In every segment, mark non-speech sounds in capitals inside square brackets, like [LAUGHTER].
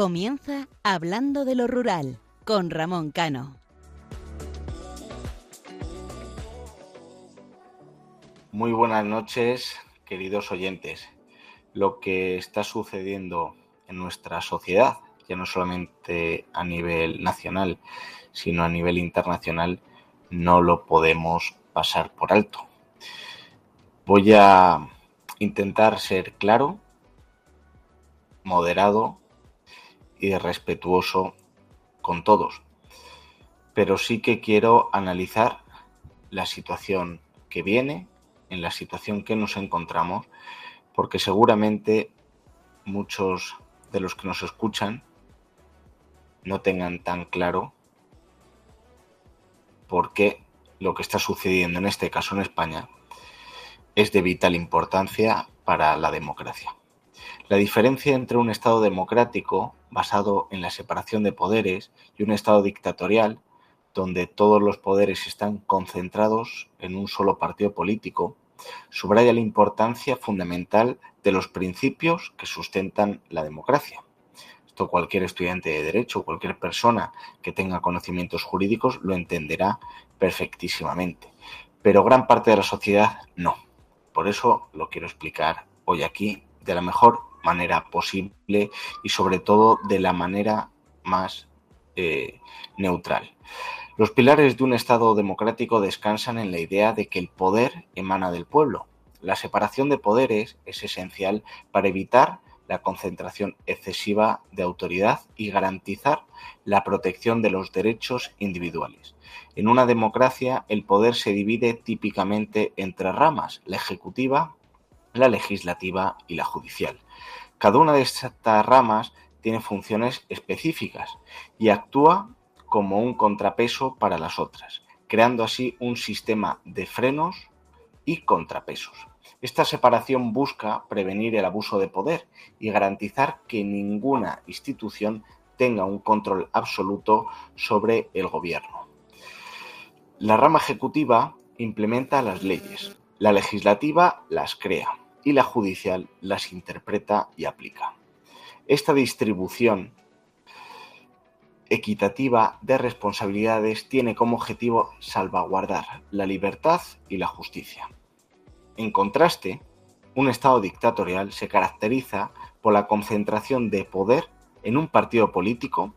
Comienza Hablando de lo Rural con Ramón Cano. Muy buenas noches, queridos oyentes. Lo que está sucediendo en nuestra sociedad, ya no solamente a nivel nacional, sino a nivel internacional, no lo podemos pasar por alto. Voy a intentar ser claro, moderado y respetuoso con todos. Pero sí que quiero analizar la situación que viene, en la situación que nos encontramos, porque seguramente muchos de los que nos escuchan no tengan tan claro por qué lo que está sucediendo en este caso en España es de vital importancia para la democracia. La diferencia entre un Estado democrático, basado en la separación de poderes, y un Estado dictatorial, donde todos los poderes están concentrados en un solo partido político, subraya la importancia fundamental de los principios que sustentan la democracia. Esto cualquier estudiante de derecho, cualquier persona que tenga conocimientos jurídicos lo entenderá perfectísimamente, pero gran parte de la sociedad no. Por eso lo quiero explicar hoy aquí de la mejor manera posible y sobre todo de la manera más eh, neutral. Los pilares de un Estado democrático descansan en la idea de que el poder emana del pueblo. La separación de poderes es esencial para evitar la concentración excesiva de autoridad y garantizar la protección de los derechos individuales. En una democracia el poder se divide típicamente entre ramas, la ejecutiva, la legislativa y la judicial. Cada una de estas ramas tiene funciones específicas y actúa como un contrapeso para las otras, creando así un sistema de frenos y contrapesos. Esta separación busca prevenir el abuso de poder y garantizar que ninguna institución tenga un control absoluto sobre el gobierno. La rama ejecutiva implementa las leyes, la legislativa las crea y la judicial las interpreta y aplica. Esta distribución equitativa de responsabilidades tiene como objetivo salvaguardar la libertad y la justicia. En contraste, un Estado dictatorial se caracteriza por la concentración de poder en un partido político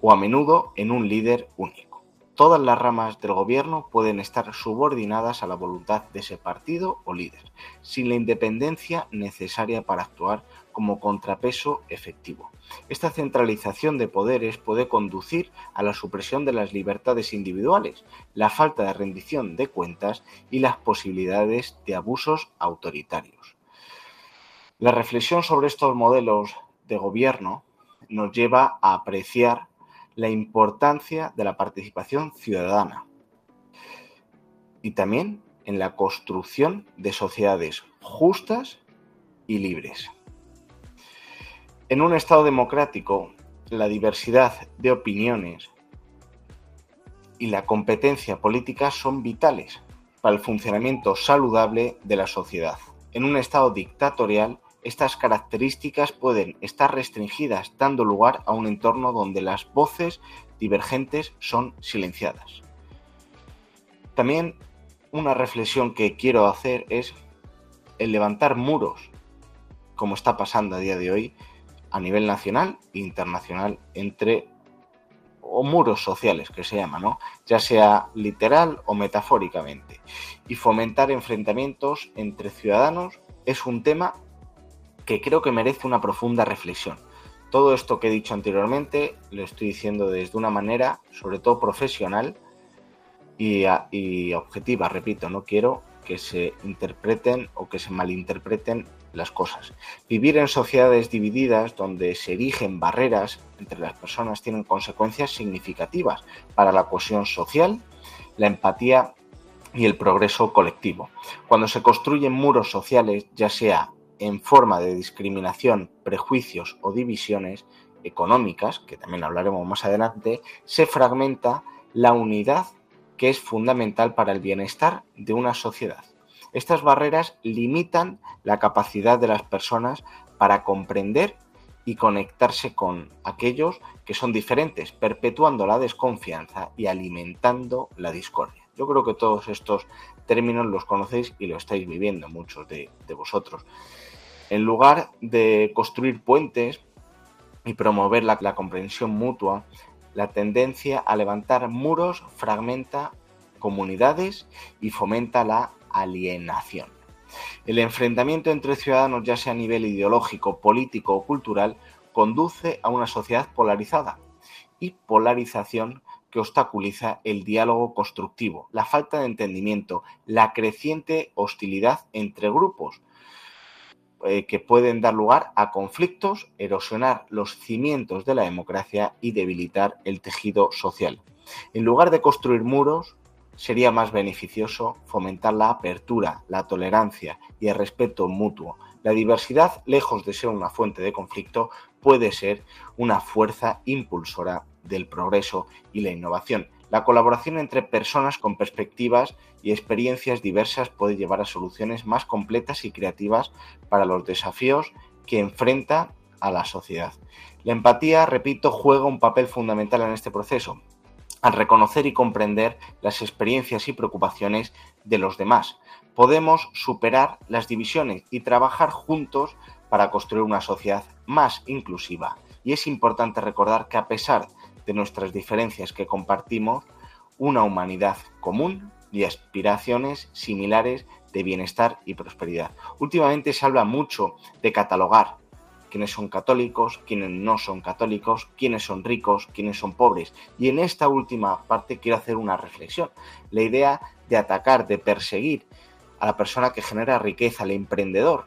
o a menudo en un líder único. Todas las ramas del gobierno pueden estar subordinadas a la voluntad de ese partido o líder, sin la independencia necesaria para actuar como contrapeso efectivo. Esta centralización de poderes puede conducir a la supresión de las libertades individuales, la falta de rendición de cuentas y las posibilidades de abusos autoritarios. La reflexión sobre estos modelos de gobierno nos lleva a apreciar la importancia de la participación ciudadana y también en la construcción de sociedades justas y libres. En un Estado democrático, la diversidad de opiniones y la competencia política son vitales para el funcionamiento saludable de la sociedad. En un Estado dictatorial, estas características pueden estar restringidas, dando lugar a un entorno donde las voces divergentes son silenciadas. También una reflexión que quiero hacer es el levantar muros, como está pasando a día de hoy a nivel nacional e internacional entre o muros sociales que se llama, ¿no? Ya sea literal o metafóricamente. Y fomentar enfrentamientos entre ciudadanos es un tema que creo que merece una profunda reflexión. Todo esto que he dicho anteriormente lo estoy diciendo desde una manera, sobre todo profesional y, objetiva, repito, no quiero que se interpreten o que se malinterpreten las cosas. Vivir en sociedades divididas donde se erigen barreras entre las personas tienen consecuencias significativas para la cohesión social, la empatía y el progreso colectivo. Cuando se construyen muros sociales, ya sea en forma de discriminación, prejuicios o divisiones económicas, que también hablaremos más adelante, se fragmenta la unidad que es fundamental para el bienestar de una sociedad. Estas barreras limitan la capacidad de las personas para comprender y conectarse con aquellos que son diferentes, perpetuando la desconfianza y alimentando la discordia. Yo creo que todos estos términos los conocéis y lo estáis viviendo muchos de, vosotros. En lugar de construir puentes y promover la, la comprensión mutua, la tendencia a levantar muros fragmenta comunidades y fomenta la alienación. El enfrentamiento entre ciudadanos, ya sea a nivel ideológico, político o cultural, conduce a una sociedad polarizada y polarización que obstaculiza el diálogo constructivo, la falta de entendimiento, la creciente hostilidad entre grupos, eh, que pueden dar lugar a conflictos, erosionar los cimientos de la democracia y debilitar el tejido social. En lugar de construir muros, sería más beneficioso fomentar la apertura, la tolerancia y el respeto mutuo. La diversidad, lejos de ser una fuente de conflicto, puede ser una fuerza impulsora del progreso y la innovación. La colaboración entre personas con perspectivas y experiencias diversas puede llevar a soluciones más completas y creativas para los desafíos que enfrenta a la sociedad. La empatía, repito, juega un papel fundamental en este proceso al reconocer y comprender las experiencias y preocupaciones de los demás. Podemos superar las divisiones y trabajar juntos para construir una sociedad más inclusiva. Y es importante recordar que a pesar de nuestras diferencias que compartimos, una humanidad común y aspiraciones similares de bienestar y prosperidad. Últimamente se habla mucho de catalogar quiénes son católicos, quiénes no son católicos, quiénes son ricos, quiénes son pobres. Y en esta última parte quiero hacer una reflexión. La idea de atacar, de perseguir a la persona que genera riqueza, el emprendedor,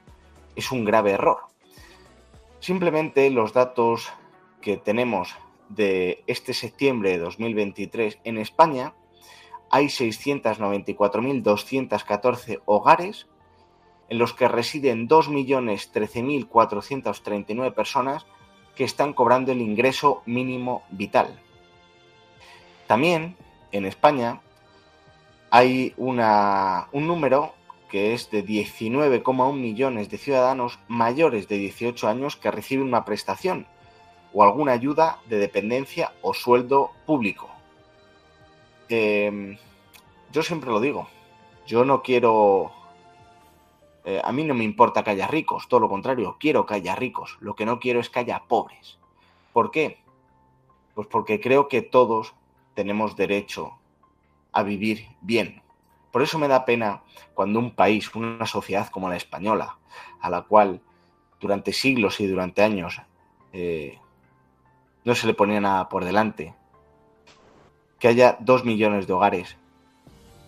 es un grave error. Simplemente los datos que tenemos de este septiembre de 2023 en España hay 694.214 hogares en los que residen 2.013.439 personas que están cobrando el ingreso mínimo vital. También en España hay una, un número que es de 19,1 millones de ciudadanos mayores de 18 años que reciben una prestación o alguna ayuda de dependencia o sueldo público. Em, yo siempre lo digo, yo no quiero eh, a mí no me importa que haya ricos, todo lo contrario, quiero que haya ricos. Lo que no quiero es que haya pobres. ¿Por qué? Pues porque creo que todos tenemos derecho a vivir bien. Por eso me da pena cuando un país, una sociedad como la española, a la cual durante siglos y durante años eh, no se le ponía nada por delante, que haya dos millones de hogares,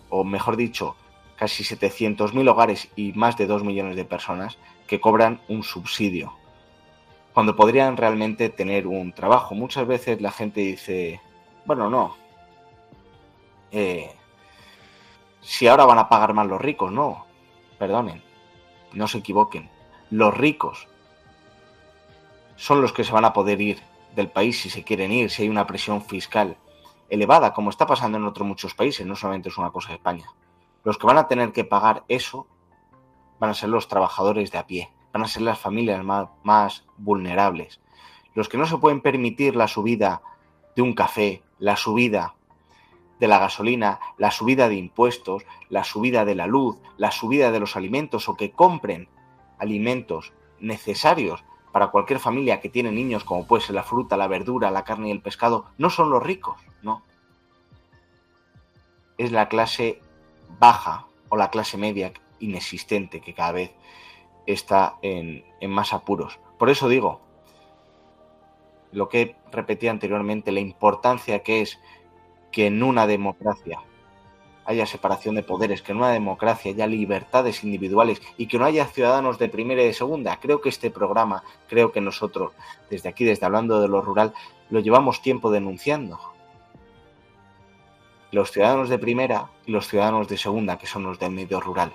o mejor dicho, casi 700.000 hogares y más de 2 millones de personas que cobran un subsidio, cuando podrían realmente tener un trabajo. Muchas veces la gente dice, bueno, no, eh, si ahora van a pagar más los ricos, no, perdonen, no se equivoquen, los ricos son los que se van a poder ir del país si se quieren ir, si hay una presión fiscal elevada, como está pasando en otros muchos países, no solamente es una cosa de España. Los que van a tener que pagar eso van a ser los trabajadores de a pie, van a ser las familias más, vulnerables. Los que no se pueden permitir la subida de un café, la subida de la gasolina, la subida de impuestos, la subida de la luz, la subida de los alimentos o que compren alimentos necesarios para cualquier familia que tiene niños, como puede ser la fruta, la verdura, la carne y el pescado, no son los ricos, no. Es la clase baja o la clase media inexistente que cada vez está en, más apuros. Por eso digo, lo que repetí anteriormente, la importancia que es que en una democracia haya separación de poderes, que en una democracia haya libertades individuales y que no haya ciudadanos de primera y de segunda. Creo que este programa, creo que nosotros, desde aquí, desde hablando de lo rural, lo llevamos tiempo denunciando los ciudadanos de primera y los ciudadanos de segunda, que son los del medio rural.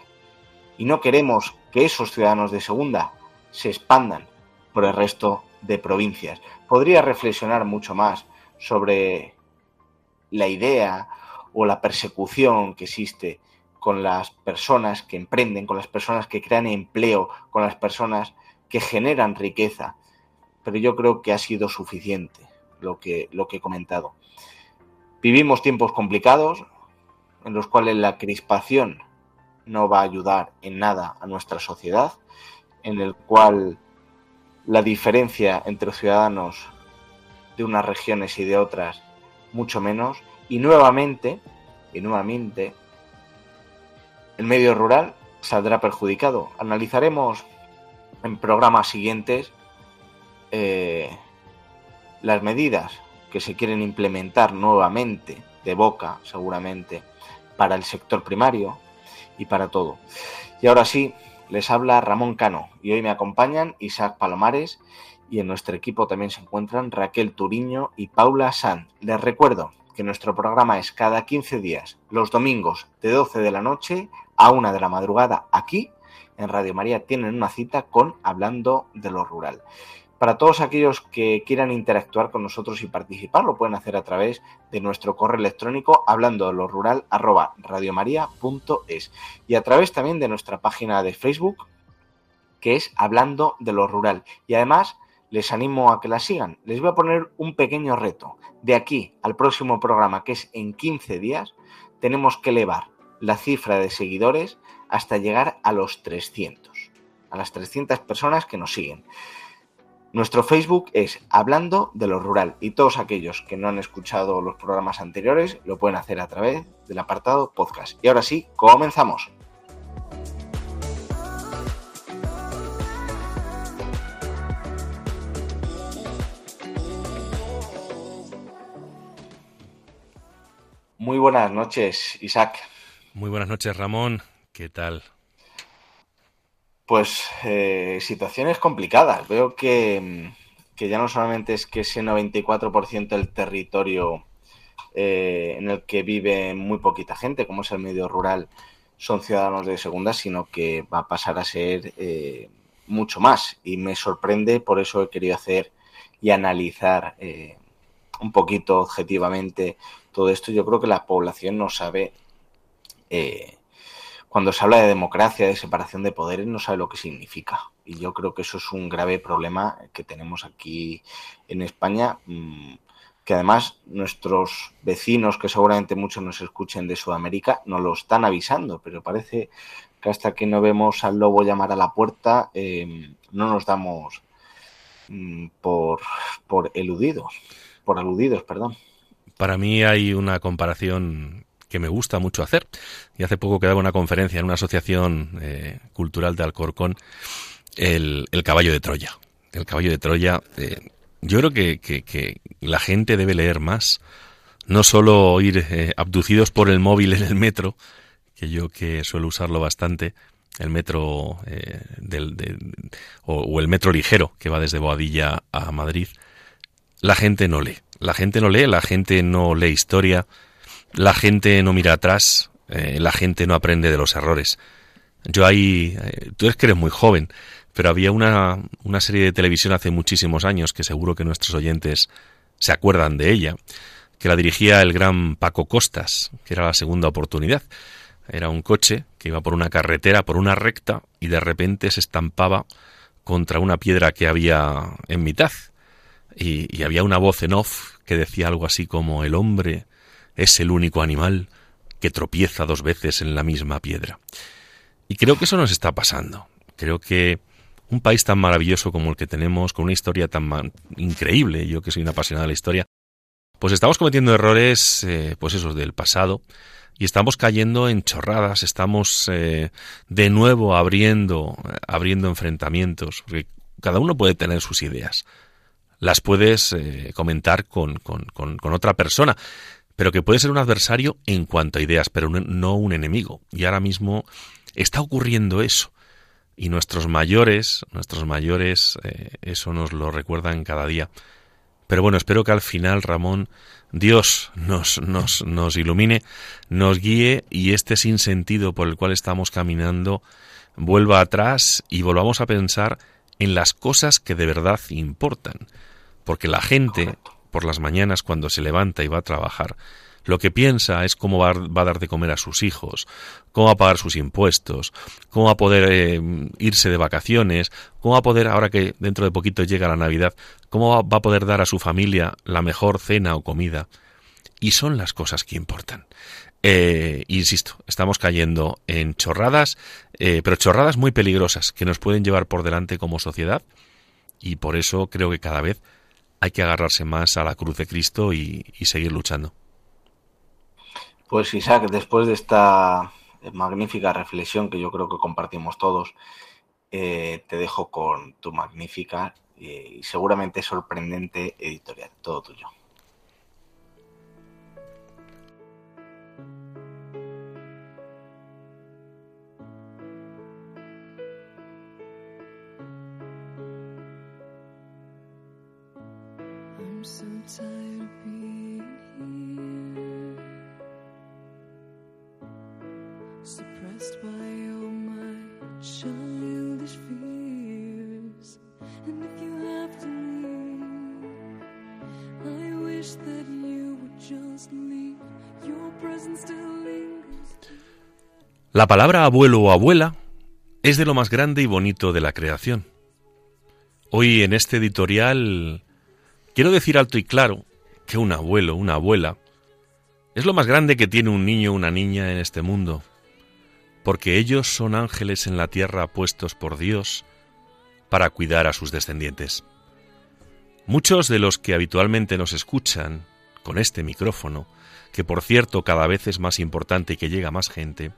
Y no queremos que esos ciudadanos de segunda se expandan por el resto de provincias. Podría reflexionar mucho más sobre la idea o la persecución que existe con las personas que emprenden, con las personas que crean empleo, con las personas que generan riqueza. pero yo creo que ha sido suficiente lo que, lo que he comentado. Vivimos tiempos complicados en los cuales la crispación no va a ayudar en nada a nuestra sociedad, en el cual la diferencia entre ciudadanos de unas regiones y de otras mucho menos, y nuevamente, y nuevamente, el medio rural saldrá perjudicado. Analizaremos en programas siguientes eh, las medidas que se quieren implementar nuevamente, de boca seguramente, para el sector primario y para todo. Y ahora sí, les habla Ramón Cano y hoy me acompañan Isaac Palomares y en nuestro equipo también se encuentran Raquel Turiño y Paula Sanz. Les recuerdo que nuestro programa es cada 15 días, los domingos de 12 de la noche a 1 de la madrugada aquí en Radio María tienen una cita con Hablando de lo Rural. Para todos aquellos que quieran interactuar con nosotros y participar, lo pueden hacer a través de nuestro correo electrónico hablando de lo rural arroba radiomaria.es y a través también de nuestra página de Facebook que es Hablando de lo Rural. Y además les animo a que la sigan. Les voy a poner un pequeño reto. De aquí al próximo programa, que es en 15 días, tenemos que elevar la cifra de seguidores hasta llegar a los 300, a las 300 personas que nos siguen. Nuestro Facebook es Hablando de lo Rural y todos aquellos que no han escuchado los programas anteriores lo pueden hacer a través del apartado podcast. Y ahora sí, comenzamos. Muy buenas noches, Isaac. Muy buenas noches, Ramón. ¿Qué tal? Pues eh, situaciones complicadas. Veo que, ya no solamente es que ese 94% del territorio eh, en el que vive muy poquita gente, como es el medio rural, son ciudadanos de segunda, sino que va a pasar a ser eh, mucho más. Y me sorprende, por eso he querido hacer y analizar un poquito objetivamente todo esto. Yo creo que la población no sabe cuando se habla de democracia, de separación de poderes, no sabe lo que significa. Y yo creo que eso es un grave problema que tenemos aquí en España, mm, que además nuestros vecinos, que seguramente muchos nos escuchen de Sudamérica, nos lo están avisando, pero parece que hasta que no vemos al lobo llamar a la puerta, em, no nos damos mm, por, por eludidos, por aludidos, perdón. Para mí hay una comparación que me gusta mucho hacer. Y hace poco quedaba una conferencia en una asociación eh, cultural de Alcorcón, el, caballo de Troya. El caballo de Troya, eh, yo creo que, la gente debe leer más, no solo ir eh, abducidos por el móvil en el metro, que yo que suelo usarlo bastante, el metro o, el metro ligero que va desde Boadilla a Madrid, la gente no lee. La gente no lee, la gente no lee historia, la gente no mira atrás, eh, la gente no aprende de los errores. Yo ahí, eh, tú eres que eres muy joven, pero había una, una serie de televisión hace muchísimos años que seguro que nuestros oyentes se acuerdan de ella, que la dirigía el gran Paco Costas, que era la segunda oportunidad. Era un coche que iba por una carretera, por una recta, y de repente se estampaba contra una piedra que había en mitad. Y, había una voz en off que decía algo así como el hombre es el único animal que tropieza dos veces en la misma piedra. Y creo que eso nos está pasando. Creo que un país tan maravilloso como el que tenemos, con una historia tan increíble, yo que soy un apasionado de la historia, pues estamos cometiendo errores, eh, pues esos del pasado, y estamos cayendo en chorradas, estamos eh, de nuevo abriendo, abriendo enfrentamientos, porque cada uno puede tener sus ideas. Las puedes eh, comentar con, con, con otra persona, pero que puede ser un adversario en cuanto a ideas, pero no un enemigo. Y ahora mismo está ocurriendo eso. Y nuestros mayores, nuestros mayores, eh, eso nos lo recuerdan cada día. Pero bueno, espero que al final, Ramón, Dios nos, nos, nos ilumine, nos guíe y este sinsentido por el cual estamos caminando vuelva atrás y volvamos a pensar en las cosas que de verdad importan. Porque la gente, por las mañanas cuando se levanta y va a trabajar, Lo que piensa es cómo va, a dar de comer a sus hijos, cómo va a pagar sus impuestos, cómo va a poder eh, irse de vacaciones, cómo va a poder, ahora que dentro de poquito llega la Navidad, cómo va, a poder dar a su familia la mejor cena o comida. Y son las cosas que importan. Eh, insisto, estamos cayendo en chorradas, eh, pero chorradas muy peligrosas que nos pueden llevar por delante como sociedad y por eso creo que cada vez hay que agarrarse más a la cruz de Cristo y, seguir luchando. Pues Isaac, después de esta magnífica reflexión que yo creo que compartimos todos, eh, te dejo con tu magnífica y seguramente sorprendente editorial. Todo tuyo. La palabra abuelo o abuela es de lo más grande y bonito de la creación. Hoy en este editorial quiero decir alto y claro que un abuelo, una abuela, es lo más grande que tiene un niño o una niña en este mundo, porque ellos son ángeles en la tierra puestos por Dios para cuidar a sus descendientes. Muchos de los que habitualmente nos escuchan con este micrófono, que por cierto cada vez es más importante y que llega más gente,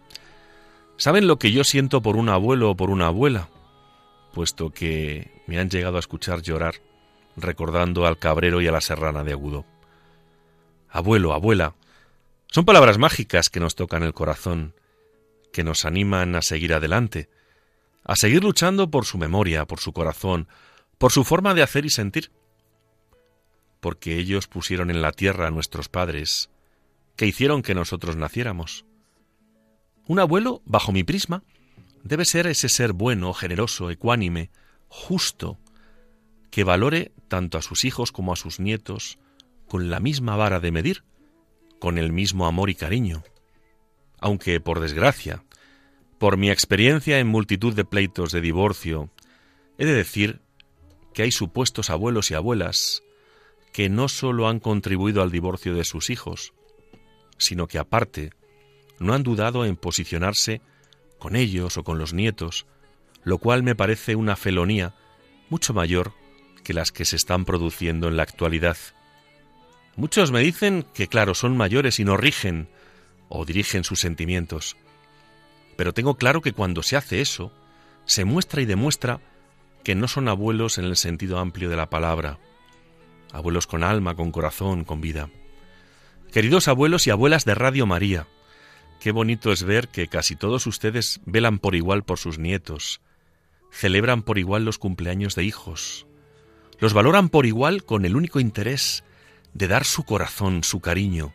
¿Saben lo que yo siento por un abuelo o por una abuela? Puesto que me han llegado a escuchar llorar, recordando al cabrero y a la serrana de agudo. Abuelo, abuela, son palabras mágicas que nos tocan el corazón, que nos animan a seguir adelante, a seguir luchando por su memoria, por su corazón, por su forma de hacer y sentir. Porque ellos pusieron en la tierra a nuestros padres, que hicieron que nosotros naciéramos. Un abuelo, bajo mi prisma, debe ser ese ser bueno, generoso, ecuánime, justo, que valore tanto a sus hijos como a sus nietos con la misma vara de medir, con el mismo amor y cariño. Aunque, por desgracia, por mi experiencia en multitud de pleitos de divorcio, he de decir que hay supuestos abuelos y abuelas que no sólo han contribuido al divorcio de sus hijos, sino que aparte no han dudado en posicionarse con ellos o con los nietos, lo cual me parece una felonía mucho mayor que las que se están produciendo en la actualidad. Muchos me dicen que, claro, son mayores y no rigen o dirigen sus sentimientos. Pero tengo claro que cuando se hace eso, se muestra y demuestra que no son abuelos en el sentido amplio de la palabra, abuelos con alma, con corazón, con vida. Queridos abuelos y abuelas de Radio María, Qué bonito es ver que casi todos ustedes velan por igual por sus nietos, celebran por igual los cumpleaños de hijos, los valoran por igual con el único interés de dar su corazón, su cariño,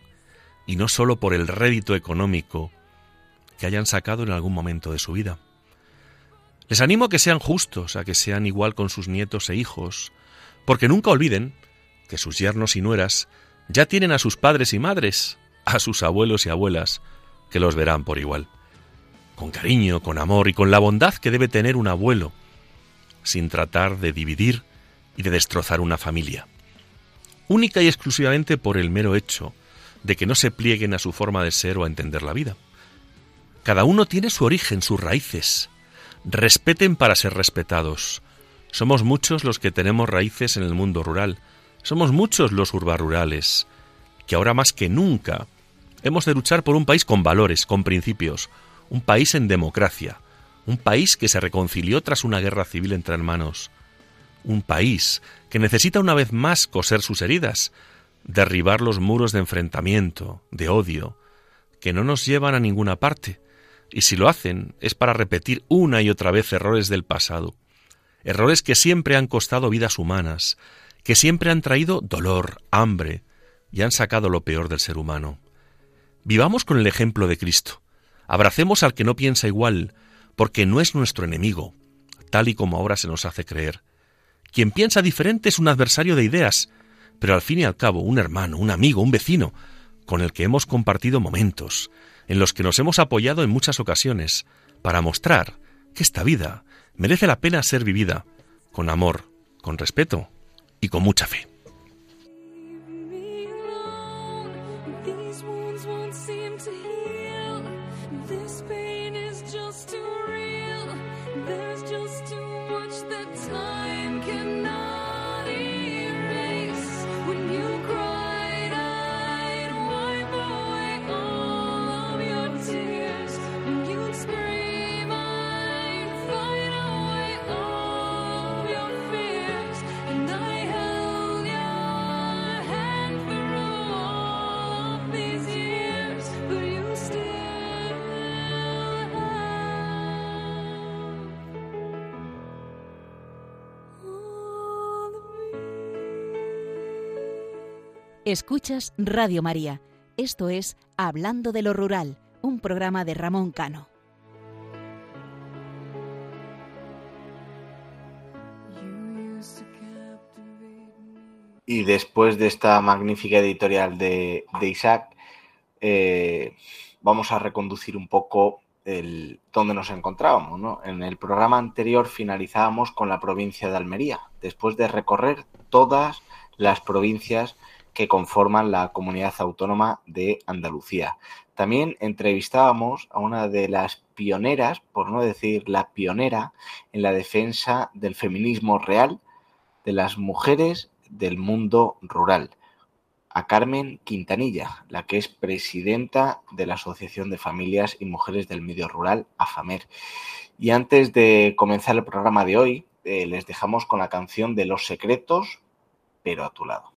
y no sólo por el rédito económico que hayan sacado en algún momento de su vida. Les animo a que sean justos, a que sean igual con sus nietos e hijos, porque nunca olviden que sus yernos y nueras ya tienen a sus padres y madres, a sus abuelos y abuelas, que los verán por igual. Con cariño, con amor y con la bondad que debe tener un abuelo, sin tratar de dividir y de destrozar una familia. Única y exclusivamente por el mero hecho de que no se plieguen a su forma de ser o a entender la vida. Cada uno tiene su origen, sus raíces. Respeten para ser respetados. Somos muchos los que tenemos raíces en el mundo rural. Somos muchos los urbarurales, que ahora más que nunca Hemos de luchar por un país con valores, con principios, un país en democracia, un país que se reconcilió tras una guerra civil entre hermanos, un país que necesita una vez más coser sus heridas, derribar los muros de enfrentamiento, de odio, que no nos llevan a ninguna parte, y si lo hacen es para repetir una y otra vez errores del pasado, errores que siempre han costado vidas humanas, que siempre han traído dolor, hambre, y han sacado lo peor del ser humano. Vivamos con el ejemplo de Cristo. Abracemos al que no piensa igual, porque no es nuestro enemigo, tal y como ahora se nos hace creer. Quien piensa diferente es un adversario de ideas, pero al fin y al cabo un hermano, un amigo, un vecino, con el que hemos compartido momentos, en los que nos hemos apoyado en muchas ocasiones, para mostrar que esta vida merece la pena ser vivida con amor, con respeto y con mucha fe. Escuchas Radio María. Esto es Hablando de lo Rural, un programa de Ramón Cano. Y después de esta magnífica editorial de, Isaac, eh, vamos a reconducir un poco el, donde nos encontrábamos. En el programa anterior finalizábamos con la provincia de Almería, después de recorrer todas las provincias que conforman la comunidad autónoma de Andalucía. También entrevistábamos a una de las pioneras, por no decir la pionera, en la defensa del feminismo real de las mujeres del mundo rural, a Carmen Quintanilla, la que es presidenta de la Asociación de Familias y Mujeres del Medio Rural, AFAMER. Y antes de comenzar el programa de hoy, eh, les dejamos con la canción de Los Secretos, pero a tu lado.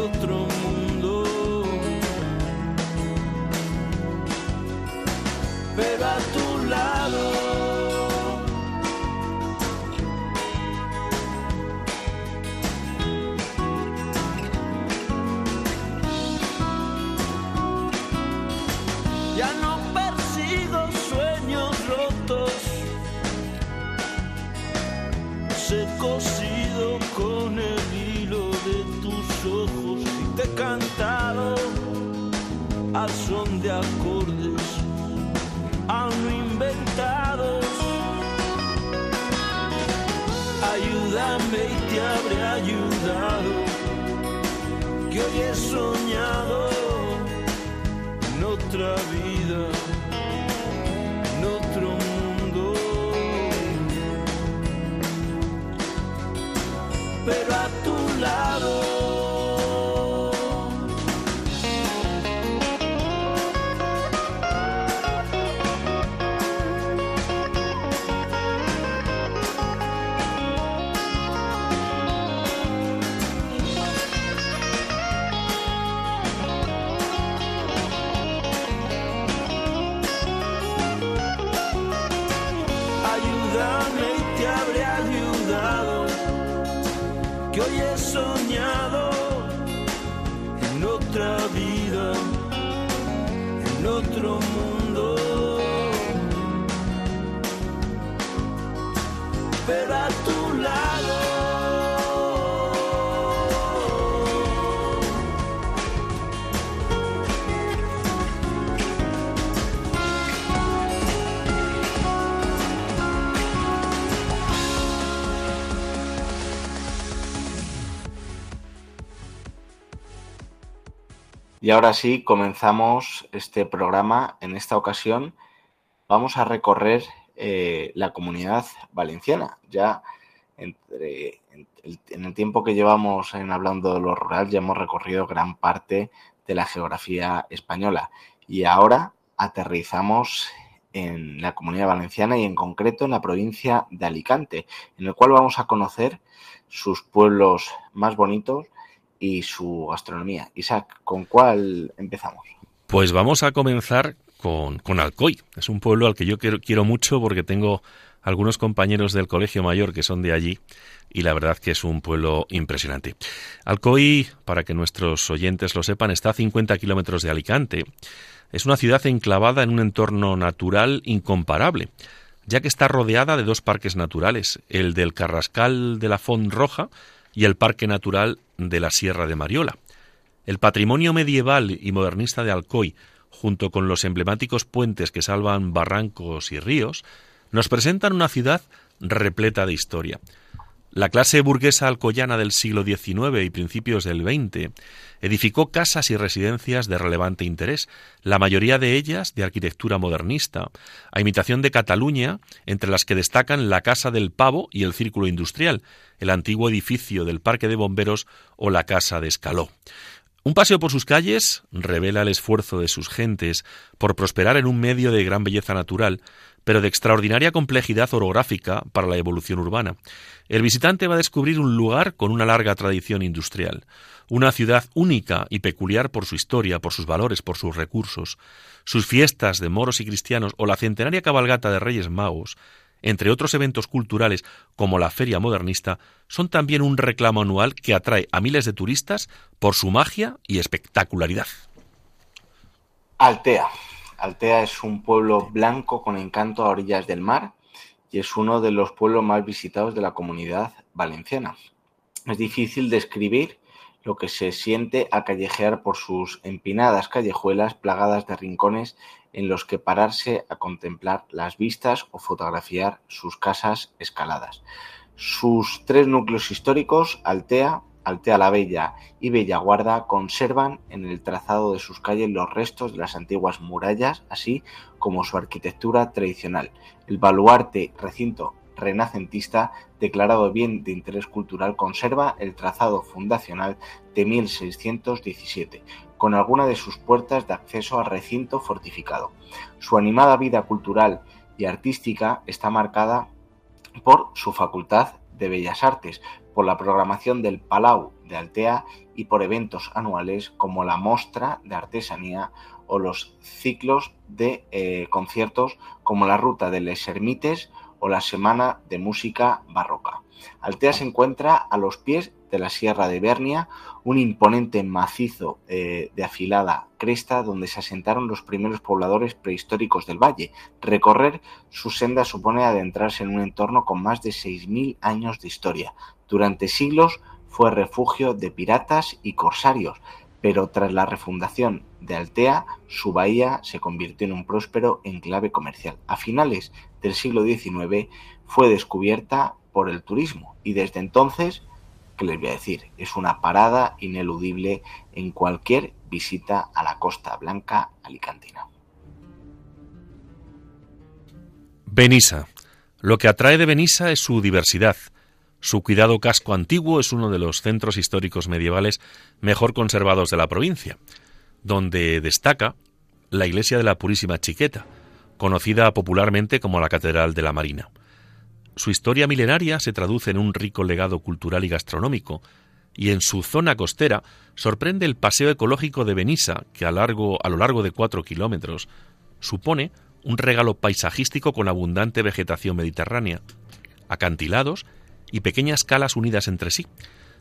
Otro mundo. Y ahora sí, comenzamos este programa. En esta ocasión vamos a recorrer eh, la comunidad valenciana. Ya entre, en el tiempo que llevamos en hablando de lo rural, ya hemos recorrido gran parte de la geografía española. Y ahora aterrizamos en la comunidad valenciana y en concreto en la provincia de Alicante, en el cual vamos a conocer sus pueblos más bonitos y su gastronomía. Isaac, ¿con cuál empezamos? Pues vamos a comenzar con, con Alcoy. Es un pueblo al que yo quiero, quiero mucho porque tengo algunos compañeros del colegio mayor que son de allí y la verdad que es un pueblo impresionante. Alcoy, para que nuestros oyentes lo sepan, está a 50 kilómetros de Alicante. Es una ciudad enclavada en un entorno natural incomparable, ya que está rodeada de dos parques naturales, el del Carrascal de la Font Roja y el Parque Natural de la Sierra de Mariola. El patrimonio medieval y modernista de Alcoy, junto con los emblemáticos puentes que salvan barrancos y ríos, nos presentan una ciudad repleta de historia. La clase burguesa alcoyana del siglo XIX y principios del XX edificó casas y residencias de relevante interés, la mayoría de ellas de arquitectura modernista, a imitación de Cataluña, entre las que destacan la Casa del Pavo y el Círculo Industrial, el antiguo edificio del Parque de Bomberos o la Casa de Escaló. Un paseo por sus calles revela el esfuerzo de sus gentes por prosperar en un medio de gran belleza natural, pero de extraordinaria complejidad orográfica para la evolución urbana. El visitante va a descubrir un lugar con una larga tradición industrial, una ciudad única y peculiar por su historia, por sus valores, por sus recursos. Sus fiestas de moros y cristianos o la centenaria cabalgata de Reyes Magos, entre otros eventos culturales como la Feria Modernista, son también un reclamo anual que atrae a miles de turistas por su magia y espectacularidad. Altea. Altea es un pueblo blanco con encanto a orillas del mar y es uno de los pueblos más visitados de la comunidad valenciana. Es difícil describir lo que se siente a callejear por sus empinadas callejuelas plagadas de rincones en los que pararse a contemplar las vistas o fotografiar sus casas escaladas. Sus tres núcleos históricos, Altea, Altea la Bella y Bellaguarda conservan en el trazado de sus calles los restos de las antiguas murallas, así como su arquitectura tradicional. El baluarte recinto renacentista, declarado bien de interés cultural, conserva el trazado fundacional de 1617, con alguna de sus puertas de acceso al recinto fortificado. Su animada vida cultural y artística está marcada por su facultad de Bellas Artes, por la programación del Palau de Altea y por eventos anuales como la Mostra de Artesanía o los ciclos de eh, conciertos como la Ruta de Les Ermites o la Semana de Música Barroca. Altea se encuentra a los pies de la Sierra de Bernia, un imponente macizo eh, de afilada cresta donde se asentaron los primeros pobladores prehistóricos del valle. Recorrer su senda supone adentrarse en un entorno con más de 6.000 años de historia. Durante siglos fue refugio de piratas y corsarios, pero tras la refundación de Altea, su bahía se convirtió en un próspero enclave comercial. A finales del siglo XIX fue descubierta por el turismo y desde entonces, ¿qué les voy a decir? Es una parada ineludible en cualquier visita a la Costa Blanca alicantina. Benissa. Lo que atrae de Benissa es su diversidad. Su cuidado casco antiguo es uno de los centros históricos medievales mejor conservados de la provincia, donde destaca la iglesia de la Purísima Chiqueta, conocida popularmente como la Catedral de la Marina. Su historia milenaria se traduce en un rico legado cultural y gastronómico, y en su zona costera sorprende el paseo ecológico de Benissa, que a, a lo largo de cuatro kilómetros supone un regalo paisajístico con abundante vegetación mediterránea, acantilados y pequeñas calas unidas entre sí.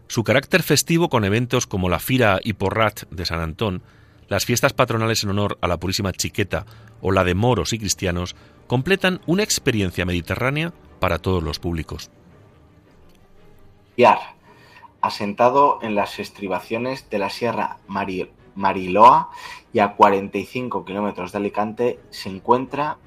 Su carácter festivo con eventos como la Fira y Porrat de San Antón, las fiestas patronales en honor a la Purísima Chiqueta o la de moros y cristianos completan una experiencia mediterránea para todos los públicos. Yar, asentado en las estribaciones de la Sierra Mariloa y a 45 kilómetros de Alicante, se encuentra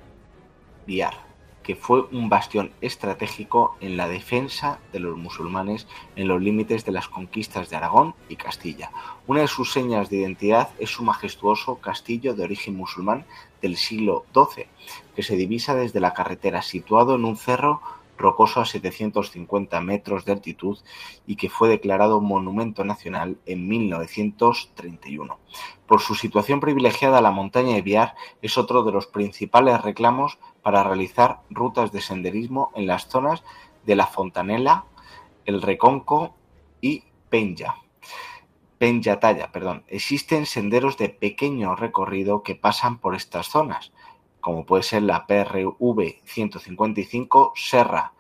Viar, que fue un bastión estratégico en la defensa de los musulmanes en los límites de las conquistas de Aragón y Castilla. Una de sus señas de identidad es su majestuoso castillo de origen musulmán del siglo XII, que se divisa desde la carretera, situado en un cerro rocoso a 750 metros de altitud y que fue declarado Monumento Nacional en 1931. Por su situación privilegiada, la montaña de Biar es otro de los principales reclamos para realizar rutas de senderismo en las zonas de la Fontanela, el Reconco y Penja. Penjatalla, perdón. Existen senderos de pequeño recorrido que pasan por estas zonas como puede ser la PRV 155 Serra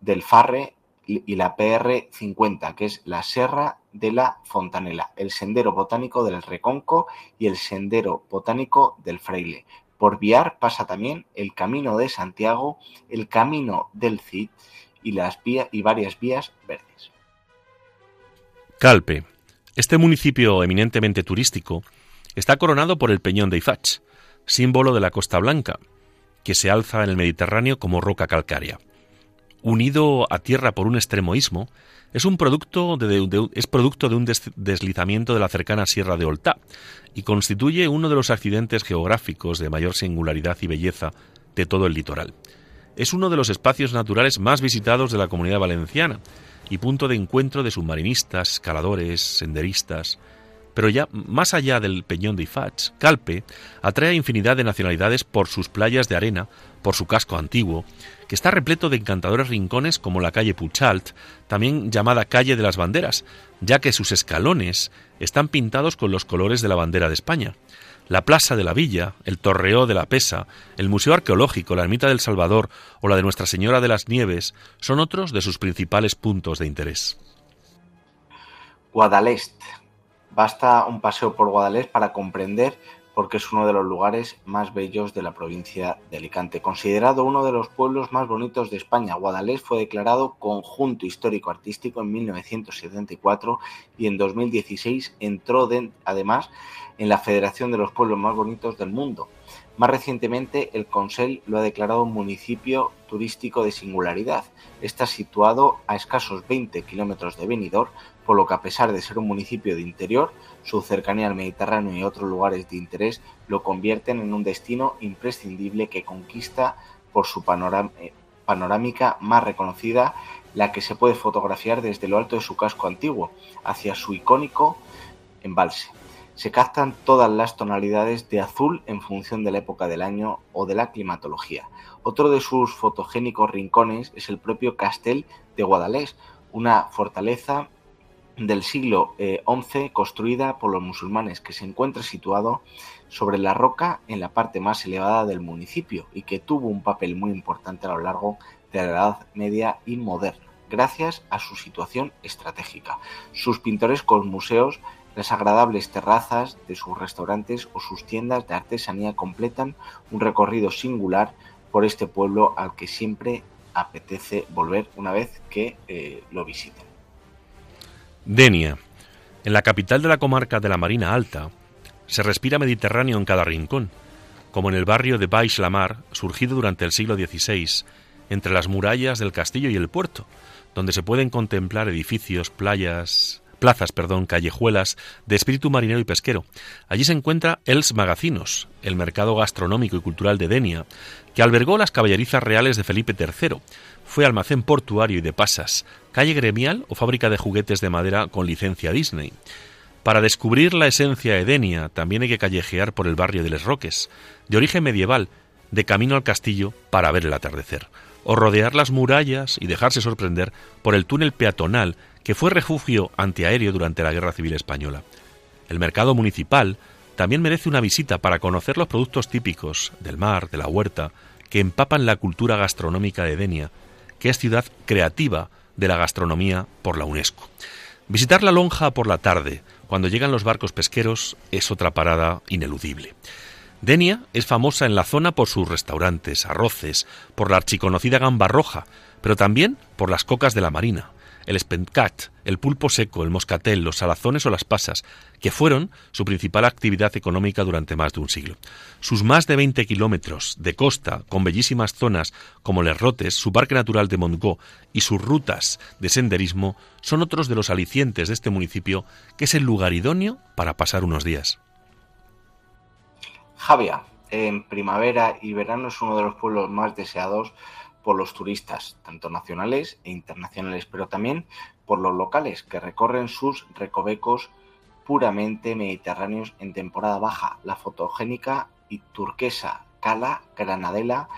del Farre y la PR 50, que es la Serra de la Fontanela, el Sendero Botánico del Reconco y el Sendero Botánico del Freile. Por Viar pasa también el Camino de Santiago, el Camino del Cid y, y varias vías verdes. Calpe. Este municipio eminentemente turístico está coronado por el Peñón de Ifach, símbolo de la Costa Blanca, que se alza en el Mediterráneo como roca calcárea. Unido a tierra por un extremoísmo, es, un producto de, es producto de un deslizamiento de la cercana Sierra de Oltá y constituye uno de los accidentes geográficos de mayor singularidad y belleza de todo el litoral. Es uno de los espacios naturales más visitados de la comunidad valenciana y punto de encuentro de submarinistas, escaladores, senderistas, pero ya más allá del Peñón de Ifach, Calpe atrae a infinidad de nacionalidades por sus playas de arena, por su casco antiguo, que está repleto de encantadores rincones como la calle Puchalt, también llamada calle de las banderas, ya que sus escalones están pintados con los colores de la bandera de España. La Plaza de la Villa, el Torreo de la Pesa, el Museo Arqueológico, la Ermita del Salvador o la de Nuestra Señora de las Nieves son otros de sus principales puntos de interés. Guadalest, Basta un paseo por Guadalest para comprender por qué es uno de los lugares más bellos de la provincia de Alicante. Considerado uno de los pueblos más bonitos de España, Guadalest fue declarado conjunto histórico-artístico en 1974 y en 2016 entró además en la Federación de los Pueblos Más Bonitos del Mundo. Más recientemente, el Consell lo ha declarado un municipio turístico de singularidad. Está situado a escasos 20 kilómetros de Benidorm, por lo que a pesar de ser un municipio de interior, su cercanía al Mediterráneo y otros lugares de interés lo convierten en un destino imprescindible que conquista por su eh, panorámica más reconocida, la que se puede fotografiar desde lo alto de su casco antiguo hacia su icónico embalse se captan todas las tonalidades de azul en función de la época del año o de la climatología. Otro de sus fotogénicos rincones es el propio Castel de Guadalés, una fortaleza del siglo XI eh, construida por los musulmanes que se encuentra situado sobre la roca en la parte más elevada del municipio y que tuvo un papel muy importante a lo largo de la Edad Media y moderna, gracias a su situación estratégica. Sus pintorescos museos las agradables terrazas de sus restaurantes o sus tiendas de artesanía completan un recorrido singular por este pueblo al que siempre apetece volver una vez que eh, lo visiten. Denia. En la capital de la comarca de la Marina Alta, se respira Mediterráneo en cada rincón, como en el barrio de Baix-la-Mar, surgido durante el siglo XVI, entre las murallas del castillo y el puerto, donde se pueden contemplar edificios, playas, plazas, perdón, callejuelas de espíritu marinero y pesquero. Allí se encuentra Els Magacinos, el mercado gastronómico y cultural de Denia, que albergó las caballerizas reales de Felipe III. Fue almacén portuario y de pasas, calle gremial o fábrica de juguetes de madera con licencia Disney. Para descubrir la esencia de Denia también hay que callejear por el barrio de Les Roques, de origen medieval, de camino al castillo para ver el atardecer, o rodear las murallas y dejarse sorprender por el túnel peatonal que fue refugio antiaéreo durante la Guerra Civil Española. El mercado municipal también merece una visita para conocer los productos típicos del mar, de la huerta, que empapan la cultura gastronómica de Denia, que es ciudad creativa de la gastronomía por la UNESCO. Visitar la lonja por la tarde, cuando llegan los barcos pesqueros, es otra parada ineludible. Denia es famosa en la zona por sus restaurantes, arroces, por la archiconocida gamba roja, pero también por las cocas de la marina, el spencat, el pulpo seco, el moscatel, los salazones o las pasas, que fueron su principal actividad económica durante más de un siglo. Sus más de 20 kilómetros de costa, con bellísimas zonas como Les Rotes, su parque natural de Montgó y sus rutas de senderismo, son otros de los alicientes de este municipio, que es el lugar idóneo para pasar unos días. Javia, en primavera y verano es uno de los pueblos más deseados por los turistas, tanto nacionales e internacionales, pero también por los locales que recorren sus recovecos puramente mediterráneos en temporada baja, la fotogénica y turquesa Cala Granadela,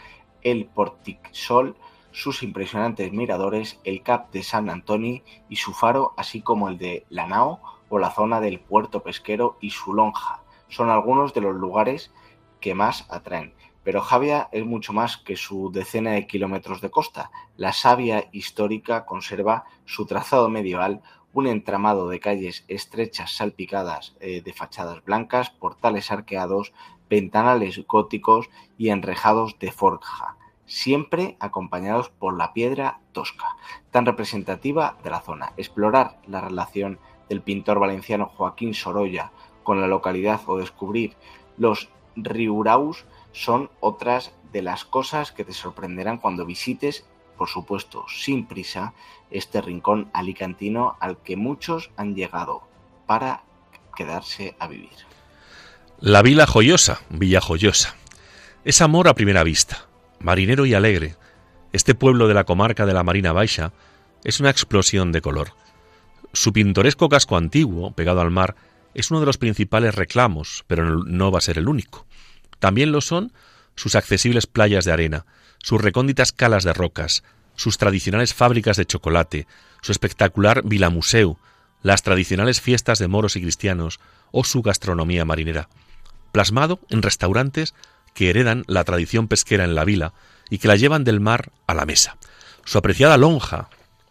el Porticsol, sus impresionantes miradores, el Cap de San Antoni y su faro, así como el de Lanao o la zona del puerto pesquero y su lonja, son algunos de los lugares que más atraen. Pero Javia es mucho más que su decena de kilómetros de costa. La savia histórica conserva su trazado medieval, un entramado de calles estrechas salpicadas eh, de fachadas blancas, portales arqueados, ventanales góticos y enrejados de forja, siempre acompañados por la piedra tosca, tan representativa de la zona. Explorar la relación del pintor valenciano Joaquín Sorolla con la localidad o descubrir los riuraus son otras de las cosas que te sorprenderán cuando visites, por supuesto, sin prisa, este rincón alicantino al que muchos han llegado para quedarse a vivir. La Vila Joyosa, Villa Joyosa. Es amor a primera vista, marinero y alegre. Este pueblo de la comarca de la Marina Baixa es una explosión de color. Su pintoresco casco antiguo, pegado al mar, es uno de los principales reclamos, pero no va a ser el único. También lo son sus accesibles playas de arena, sus recónditas calas de rocas, sus tradicionales fábricas de chocolate, su espectacular Vila Museu, las tradicionales fiestas de moros y cristianos o su gastronomía marinera, plasmado en restaurantes que heredan la tradición pesquera en la vila y que la llevan del mar a la mesa. Su apreciada lonja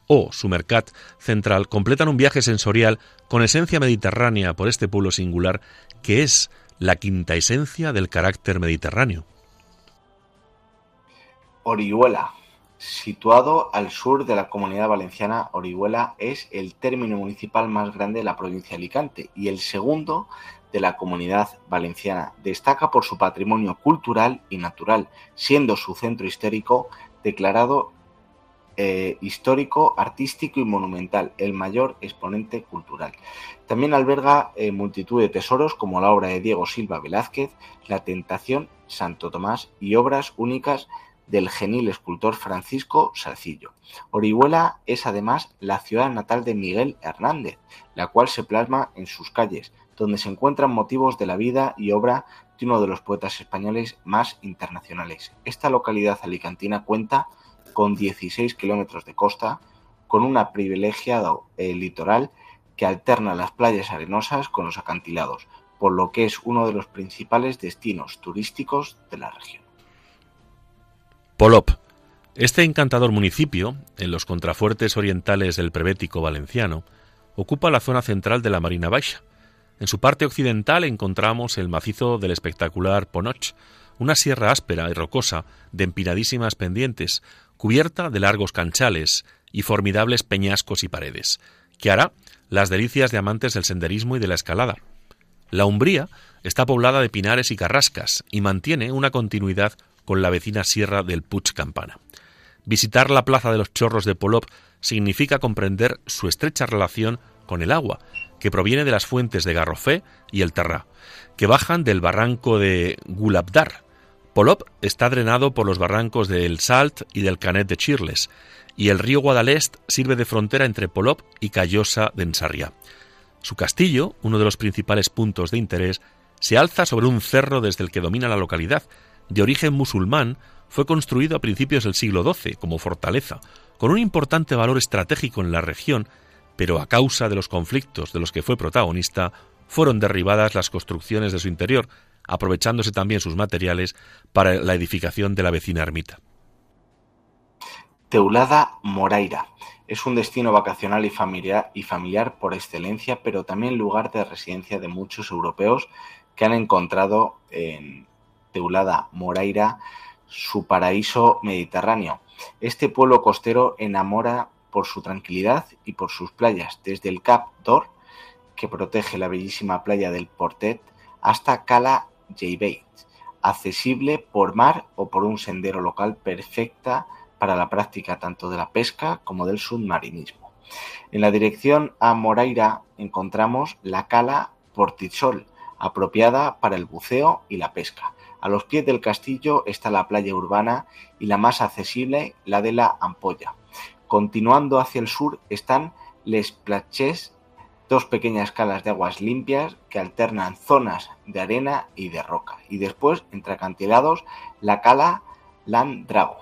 o su mercat central completan un viaje sensorial con esencia mediterránea por este pueblo singular que es la quinta esencia del carácter mediterráneo. Orihuela. Situado al sur de la comunidad valenciana, Orihuela es el término municipal más grande de la provincia de Alicante y el segundo de la comunidad valenciana. Destaca por su patrimonio cultural y natural, siendo su centro histórico declarado eh, histórico, artístico y monumental, el mayor exponente cultural. También alberga eh, multitud de tesoros como la obra de Diego Silva Velázquez, La Tentación, Santo Tomás y obras únicas del genil escultor Francisco Salcillo. Orihuela es además la ciudad natal de Miguel Hernández, la cual se plasma en sus calles, donde se encuentran motivos de la vida y obra de uno de los poetas españoles más internacionales. Esta localidad alicantina cuenta 16 kilómetros de costa, con una privilegiado eh, litoral que alterna las playas arenosas con los acantilados, por lo que es uno de los principales destinos turísticos de la región. Polop. Este encantador municipio, en los contrafuertes orientales del Prebético valenciano, ocupa la zona central de la Marina Baixa. En su parte occidental encontramos el macizo del espectacular Ponoch, una sierra áspera y rocosa de empinadísimas pendientes, cubierta de largos canchales y formidables peñascos y paredes, que hará las delicias de amantes del senderismo y de la escalada. La Umbría está poblada de pinares y carrascas y mantiene una continuidad con la vecina sierra del Puig Campana. Visitar la plaza de los chorros de Polop significa comprender su estrecha relación con el agua, que proviene de las fuentes de Garrofé y el Terrá, que bajan del barranco de Gulabdar, Polop está drenado por los barrancos del Salt y del Canet de Chirles, y el río Guadalest sirve de frontera entre Polop y Callosa de Ensarriá. Su castillo, uno de los principales puntos de interés, se alza sobre un cerro desde el que domina la localidad. De origen musulmán, fue construido a principios del siglo XII como fortaleza, con un importante valor estratégico en la región, pero a causa de los conflictos de los que fue protagonista, fueron derribadas las construcciones de su interior, aprovechándose también sus materiales para la edificación de la vecina ermita. Teulada Moraira es un destino vacacional y familiar, por excelencia, pero también lugar de residencia de muchos europeos que han encontrado en Teulada Moraira su paraíso mediterráneo. Este pueblo costero enamora por su tranquilidad y por sus playas, desde el Cap d'Or, que protege la bellísima playa del Portet, hasta Cala Jebeit, accesible por mar o por un sendero local perfecta para la práctica tanto de la pesca como del submarinismo. En la dirección a Moraira encontramos la Cala Portisol, apropiada para el buceo y la pesca. A los pies del castillo está la playa urbana y la más accesible, la de la Ampolla. Continuando hacia el sur están Les Plaches, dos pequeñas calas de aguas limpias que alternan zonas de arena y de roca. Y después, entre acantilados, la cala Landrago.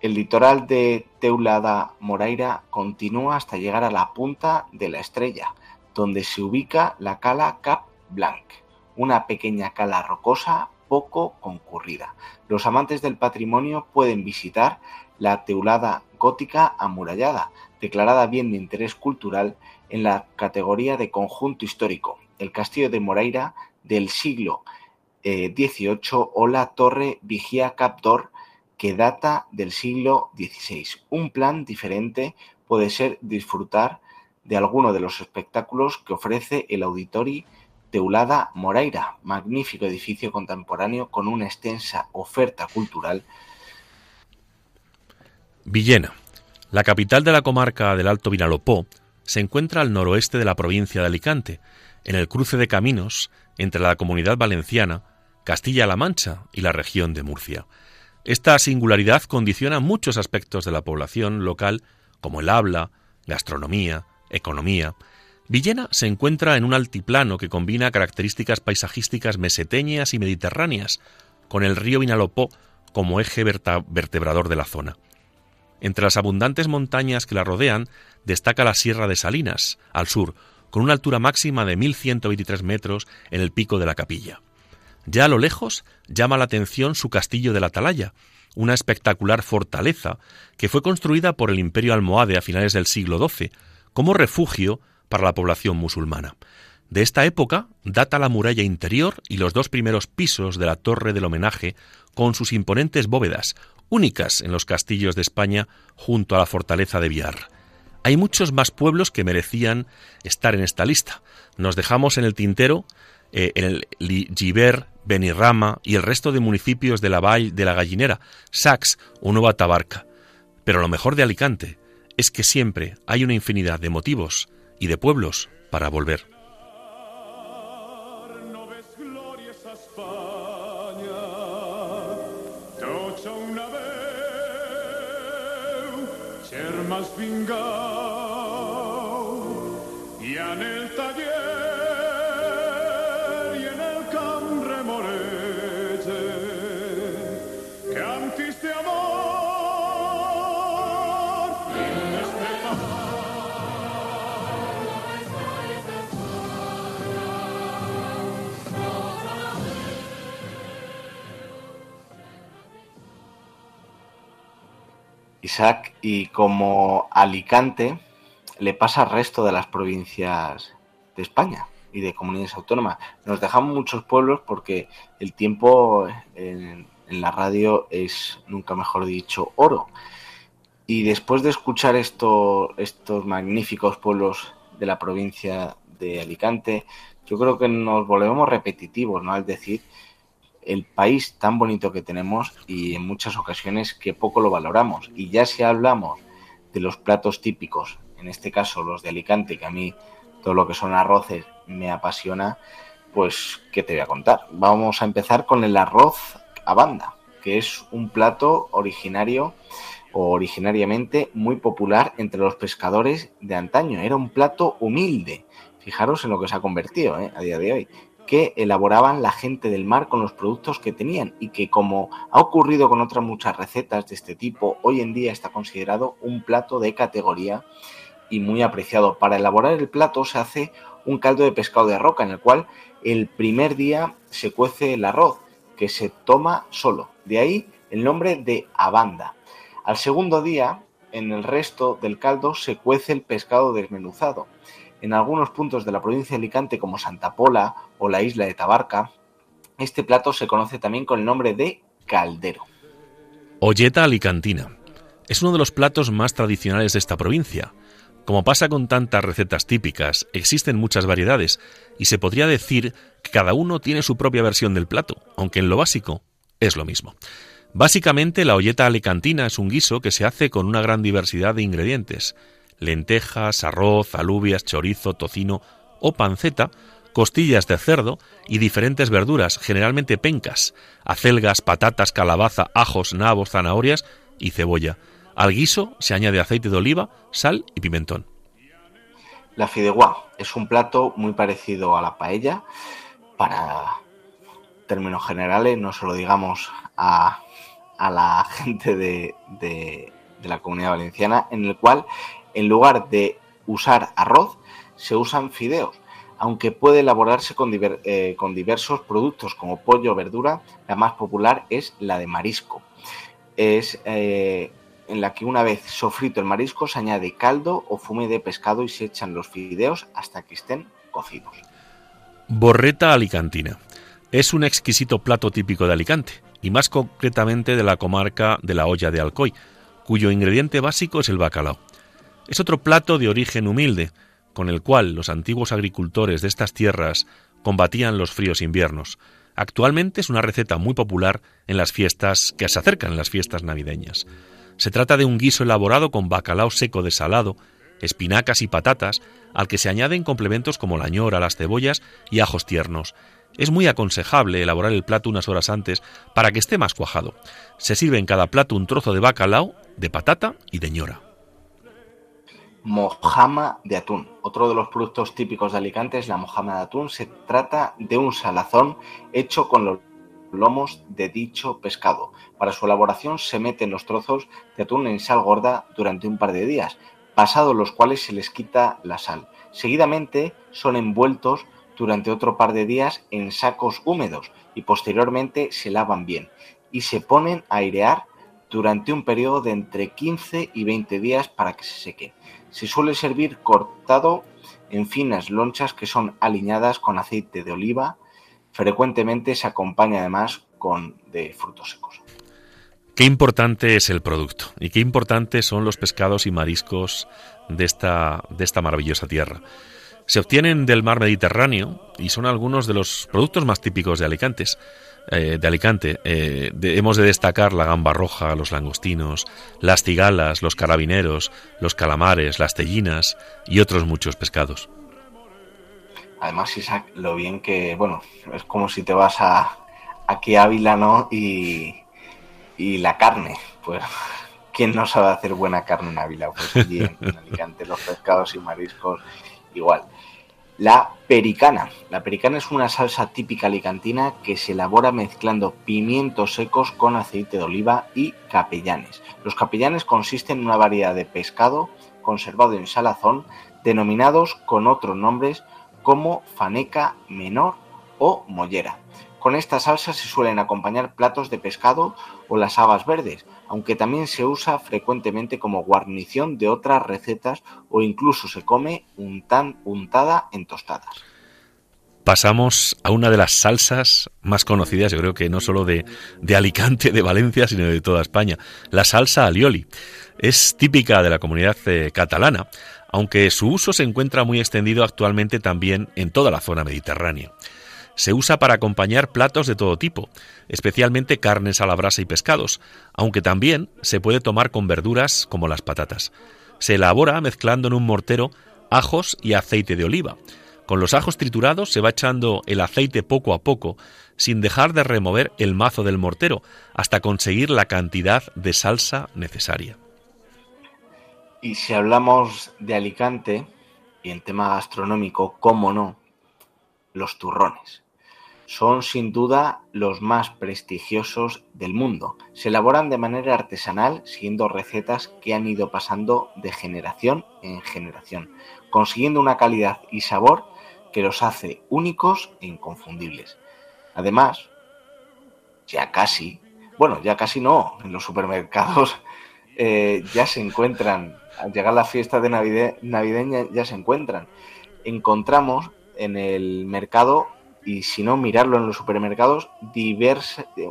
El litoral de Teulada Moraira continúa hasta llegar a la punta de la estrella, donde se ubica la cala Cap Blanc, una pequeña cala rocosa poco concurrida. Los amantes del patrimonio pueden visitar la teulada gótica amurallada, declarada bien de interés cultural en la categoría de conjunto histórico, el castillo de Moraira del siglo XVIII eh, o la torre Vigía Capdor que data del siglo XVI. Un plan diferente puede ser disfrutar de alguno de los espectáculos que ofrece el Auditori Teulada Moraira, magnífico edificio contemporáneo con una extensa oferta cultural. Villena, la capital de la comarca del Alto Vinalopó, se encuentra al noroeste de la provincia de Alicante, en el cruce de caminos entre la comunidad valenciana, Castilla-La Mancha y la región de Murcia. Esta singularidad condiciona muchos aspectos de la población local, como el habla, gastronomía, economía. Villena se encuentra en un altiplano que combina características paisajísticas meseteñas y mediterráneas, con el río Vinalopó como eje vertebrador de la zona. Entre las abundantes montañas que la rodean destaca la Sierra de Salinas, al sur, con una altura máxima de 1.123 metros en el pico de la capilla. Ya a lo lejos llama la atención su castillo de la Atalaya, una espectacular fortaleza que fue construida por el imperio almohade a finales del siglo XII como refugio para la población musulmana. De esta época data la muralla interior y los dos primeros pisos de la torre del homenaje con sus imponentes bóvedas, únicas en los castillos de España junto a la fortaleza de Villar. Hay muchos más pueblos que merecían estar en esta lista. Nos dejamos en el tintero eh, en el Giver, Benirrama y el resto de municipios de la Valle de la Gallinera, Sax o Nueva Tabarca. Pero lo mejor de Alicante es que siempre hay una infinidad de motivos y de pueblos para volver. Isaac, y como Alicante le pasa al resto de las provincias de España y de comunidades autónomas. Nos dejamos muchos pueblos porque el tiempo en, la radio es, nunca mejor dicho, oro. Y después de escuchar estos magníficos pueblos de la provincia de Alicante, yo creo que nos volvemos repetitivos, ¿no? Al decir el país tan bonito que tenemos y en muchas ocasiones que poco lo valoramos. Y ya si hablamos de los platos típicos, en este caso los de Alicante, que a mí todo lo que son arroces me apasiona, pues ¿qué te voy a contar? Vamos a empezar con el arroz a banda, que es un plato originario o originariamente muy popular entre los pescadores de antaño. Era un plato humilde. Fijaros en lo que se ha convertido ¿eh? a día de hoy que elaboraban la gente del mar con los productos que tenían y que como ha ocurrido con otras muchas recetas de este tipo, hoy en día está considerado un plato de categoría y muy apreciado. Para elaborar el plato se hace un caldo de pescado de roca en el cual el primer día se cuece el arroz que se toma solo. De ahí el nombre de abanda. Al segundo día, en el resto del caldo se cuece el pescado desmenuzado en algunos puntos de la provincia de Alicante como Santa Pola o la isla de Tabarca, este plato se conoce también con el nombre de caldero. Olleta alicantina. es uno de los platos más tradicionales de esta provincia. Como pasa con tantas recetas típicas, existen muchas variedades y se podría decir que cada uno tiene su propia versión del plato, aunque en lo básico es lo mismo. Básicamente la olleta alicantina es un guiso que se hace con una gran diversidad de ingredientes, lentejas, arroz, alubias, chorizo, tocino o panceta, costillas de cerdo y diferentes verduras, generalmente pencas, acelgas, patatas, calabaza, ajos, nabos, zanahorias y cebolla. Al guiso se añade aceite de oliva, sal y pimentón. La fideuá es un plato muy parecido a la paella. Para términos generales, no se lo digamos a, la [LAUGHS] gente de, de la comunidad valenciana, en el cual en lugar de usar arroz, se usan fideos aunque puede elaborarse eh, con, diversos productos como pollo o verdura, la más popular es la de marisco. Es eh, en la que una vez sofrito el marisco se añade caldo o fume de pescado y se echan los fideos hasta que estén cocidos. Borreta alicantina. Es un exquisito plato típico de Alicante y más concretamente de la comarca de la Olla de Alcoy, cuyo ingrediente básico es el bacalao. Es otro plato de origen humilde, con el cual los antiguos agricultores de estas tierras combatían los fríos inviernos. Actualmente es una receta muy popular en las fiestas que se acercan las fiestas navideñas. Se trata de un guiso elaborado con bacalao seco desalado, espinacas y patatas, al que se añaden complementos como la ñora, las cebollas y ajos tiernos. Es muy aconsejable elaborar el plato unas horas antes para que esté más cuajado. Se sirve en cada plato un trozo de bacalao, de patata y de ñora mojama de atún. Otro de los productos típicos de Alicante es la mojama de atún. Se trata de un salazón hecho con los lomos de dicho pescado. Para su elaboración se meten los trozos de atún en sal gorda durante un par de días, pasados los cuales se les quita la sal. Seguidamente son envueltos durante otro par de días en sacos húmedos y posteriormente se lavan bien y se ponen a airear durante un periodo de entre 15 y 20 días para que se sequen. Se suele servir cortado en finas lonchas que son aliñadas con aceite de oliva. Frecuentemente se acompaña además con de frutos secos. Qué importante es el producto y qué importantes son los pescados y mariscos de esta, de esta maravillosa tierra. Se obtienen del mar Mediterráneo y son algunos de los productos más típicos de Alicantes. Eh, de Alicante. Eh, hemos de destacar la gamba roja, los langostinos, las cigalas, los carabineros, los calamares, las tellinas y otros muchos pescados. Además, Isaac, lo bien que, bueno, es como si te vas a aquí a Ávila, ¿no? Y, y la carne, pues, [LAUGHS] ¿quién no sabe hacer buena carne en Ávila? Pues allí en Alicante los pescados y mariscos igual. La pericana. La pericana es una salsa típica alicantina que se elabora mezclando pimientos secos con aceite de oliva y capellanes. Los capellanes consisten en una variedad de pescado conservado en salazón denominados con otros nombres como faneca menor o mollera. Con esta salsa se suelen acompañar platos de pescado o las habas verdes, aunque también se usa frecuentemente como guarnición de otras recetas o incluso se come untada en tostadas. Pasamos a una de las salsas más conocidas, yo creo que no solo de, de Alicante, de Valencia, sino de toda España, la salsa alioli. Es típica de la comunidad eh, catalana, aunque su uso se encuentra muy extendido actualmente también en toda la zona mediterránea. Se usa para acompañar platos de todo tipo, especialmente carnes a la brasa y pescados, aunque también se puede tomar con verduras como las patatas. Se elabora mezclando en un mortero ajos y aceite de oliva. Con los ajos triturados se va echando el aceite poco a poco, sin dejar de remover el mazo del mortero, hasta conseguir la cantidad de salsa necesaria. Y si hablamos de Alicante, y en tema gastronómico, cómo no, los turrones son sin duda los más prestigiosos del mundo. Se elaboran de manera artesanal siguiendo recetas que han ido pasando de generación en generación, consiguiendo una calidad y sabor que los hace únicos e inconfundibles. Además, ya casi, bueno, ya casi no, en los supermercados [LAUGHS] eh, ya se encuentran, al llegar la fiesta de navideña ya se encuentran. Encontramos en el mercado y si no, mirarlo en los supermercados,